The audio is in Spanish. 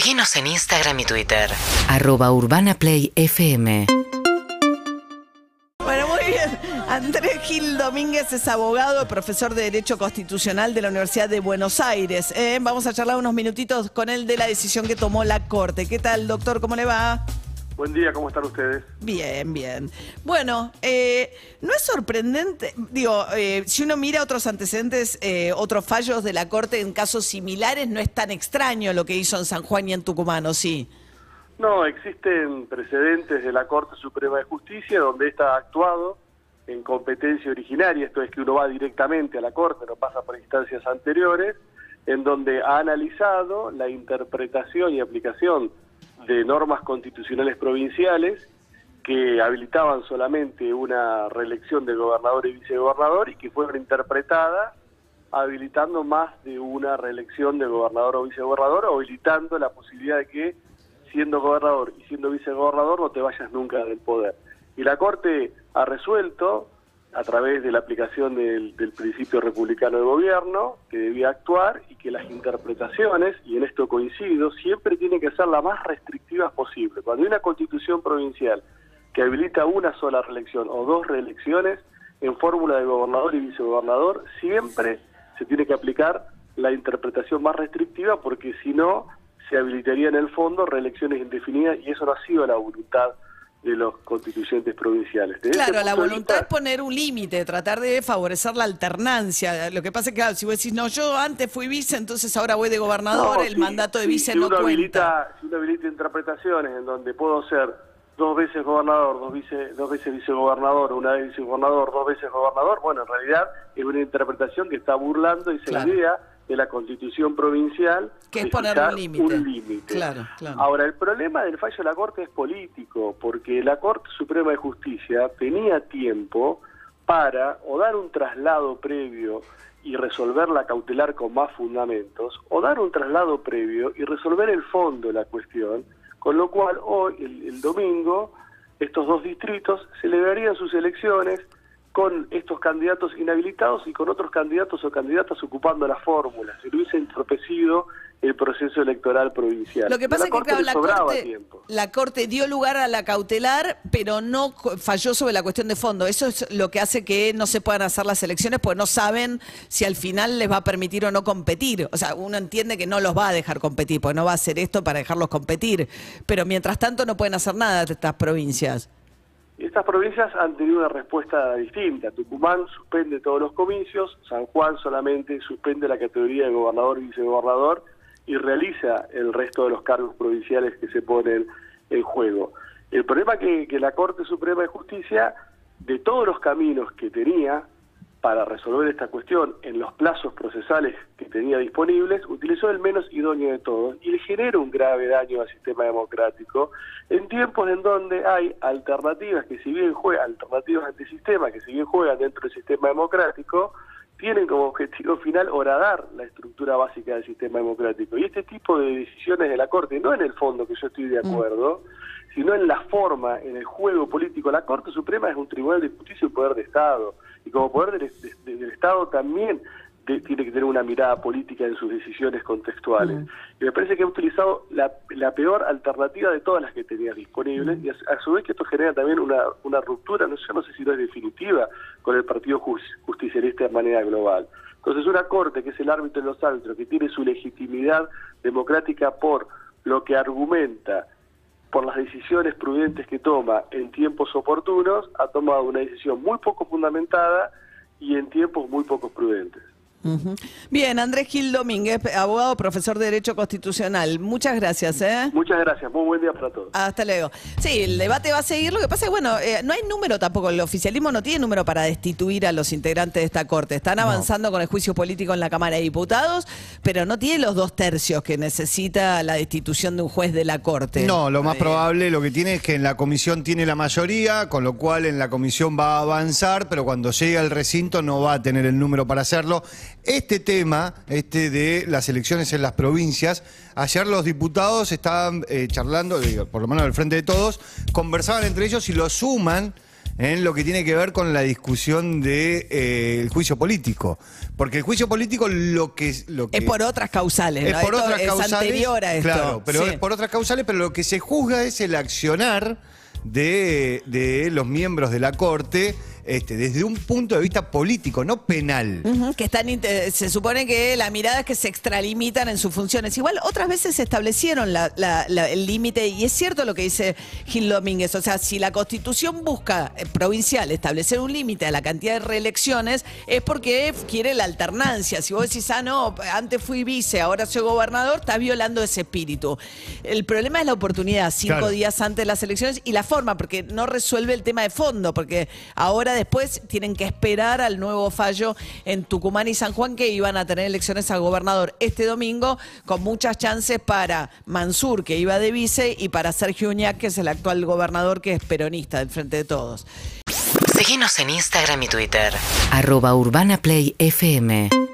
Seguinos en Instagram y Twitter. arroba urbanaplayfm Bueno, muy bien. Andrés Gil Domínguez es abogado, profesor de Derecho Constitucional de la Universidad de Buenos Aires. Eh, vamos a charlar unos minutitos con él de la decisión que tomó la Corte. ¿Qué tal, doctor? ¿Cómo le va? Buen día, ¿cómo están ustedes? Bien, bien. Bueno, eh, no es sorprendente, digo, eh, si uno mira otros antecedentes, eh, otros fallos de la Corte en casos similares, no es tan extraño lo que hizo en San Juan y en Tucumán, ¿o sí? No, existen precedentes de la Corte Suprema de Justicia donde ésta ha actuado en competencia originaria, esto es que uno va directamente a la Corte, no pasa por instancias anteriores, en donde ha analizado la interpretación y aplicación de normas constitucionales provinciales que habilitaban solamente una reelección de gobernador y vicegobernador y que fueron interpretadas habilitando más de una reelección de gobernador o vicegobernador o habilitando la posibilidad de que siendo gobernador y siendo vicegobernador no te vayas nunca del poder. Y la Corte ha resuelto, a través de la aplicación del, del principio republicano de gobierno, que debía actuar y que las interpretaciones, y en esto coincido, siempre tienen que ser las más restrictivas posible. Cuando hay una constitución provincial que habilita una sola reelección o dos reelecciones, en fórmula de gobernador y vicegobernador, siempre se tiene que aplicar la interpretación más restrictiva porque si no se habilitaría en el fondo reelecciones indefinidas y eso no ha sido la voluntad de los constituyentes provinciales. Claro, la voluntad vista, es poner un límite, tratar de favorecer la alternancia. Lo que pasa es que, claro, si vos decís, no, yo antes fui vice, entonces ahora voy de gobernador, No, el mandato de vice si no uno cuenta. habilita, si uno habilita interpretaciones en donde puedo ser dos veces gobernador, dos, vice, dos veces vicegobernador, una vez vicegobernador, dos veces gobernador, bueno, en realidad es una interpretación que está burlando esa Claro. idea de la constitución provincial Que es ponerle fijar un límite. un límite. Claro, claro. Ahora, el problema del fallo de la Corte es político, porque la Corte Suprema de Justicia tenía tiempo para o dar un traslado previo y resolver la cautelar con más fundamentos, o dar un traslado previo y resolver el fondo de la cuestión, con lo cual hoy, el, el domingo, estos dos distritos celebrarían sus elecciones con estos candidatos inhabilitados y con otros candidatos o candidatas ocupando la fórmula. Se le hubiese entorpecido el proceso electoral provincial. Lo que pasa es que, Corte claro, la corte, la Corte dio lugar a la cautelar, pero no falló sobre la cuestión de fondo. Eso es lo que hace que no se puedan hacer las elecciones, porque no saben si al final les va a permitir o no competir. O sea, uno entiende que no los va a dejar competir, porque no va a hacer esto para dejarlos competir. Pero mientras tanto no pueden hacer nada de estas provincias. Estas provincias han tenido una respuesta distinta. Tucumán suspende todos los comicios, San Juan solamente suspende la categoría de gobernador y vicegobernador y realiza el resto de los cargos provinciales que se ponen en juego. El problema que, que la Corte Suprema de Justicia, de todos los caminos que tenía para resolver esta cuestión en los plazos procesales que tenía disponibles, utilizó el menos idóneo de todos y le genera un grave daño al sistema democrático en tiempos en donde hay alternativas que si bien juegan, alternativas antisistema que si bien juegan dentro del sistema democrático, tienen como objetivo final horadar la estructura básica del sistema democrático. Y este tipo de decisiones de la Corte, no en el fondo que yo estoy de acuerdo, sino en la forma, en el juego político. La Corte Suprema es un tribunal de justicia y poder de Estado. Y como poder del, de- del Estado también de- tiene que tener una mirada política en sus decisiones contextuales. Y me parece que ha utilizado la, la peor alternativa de todas las que tenía disponibles. Y a, a su vez que esto genera también una, una ruptura, no, yo no sé si no es definitiva, con el Partido Jus- Justicialista de manera global. Entonces una Corte, que es el árbitro de los árbitros, que tiene su legitimidad democrática por lo que argumenta, por las decisiones prudentes que toma en tiempos oportunos, ha tomado una decisión muy poco fundamentada y en tiempos muy poco prudentes. Ujú. Bien, Andrés Gil Domínguez, abogado, profesor de Derecho Constitucional. Muchas gracias. ¿eh? Muchas gracias, muy buen día para todos. Hasta luego. Sí, el debate va a seguir. Lo que pasa es que, bueno, eh, no hay número tampoco. El oficialismo no tiene número para destituir a los integrantes de esta Corte. Están avanzando con el juicio político en la Cámara de Diputados, pero no tiene los dos tercios que necesita la destitución de un juez de la Corte. No, lo más Eh, probable lo que tiene es que en la comisión tiene la mayoría, con lo cual en la comisión va a avanzar, pero cuando llegue al recinto no va a tener el número para hacerlo. Este tema, este de las elecciones en las provincias, ayer los diputados estaban eh, charlando, digo, por lo menos al frente de todos, conversaban entre ellos y lo suman en lo que tiene que ver con la discusión del de, eh, juicio político. Porque el juicio político lo que... Lo que es por otras causales, es ¿no? por Esto otras es causales. anterior a esto. Claro, pero Sí. es por otras causales, pero lo que se juzga es el accionar de, de los miembros de la Corte este, desde un punto de vista político, no penal. Que están se supone que la mirada es que se extralimitan en sus funciones. Igual otras veces se establecieron la- la- la- el límite y es cierto lo que dice Gil Domínguez. O sea, si la constitución busca eh, provincial establecer un límite a la cantidad de reelecciones es porque quiere la alternancia. Si vos decís, ah, no, antes fui vice, ahora soy gobernador, está violando ese espíritu. El problema es la oportunidad, cinco Claro. días antes de las elecciones y la forma, porque no resuelve el tema de fondo, porque ahora después tienen que esperar al nuevo fallo en Tucumán y San Juan que iban a tener elecciones a gobernador este domingo con muchas chances para Mansur, que iba de vice, y para Sergio Uñac, que es el actual gobernador que es peronista del Frente de Todos. Seguinos en Instagram y Twitter. Arroba Urbana Play FM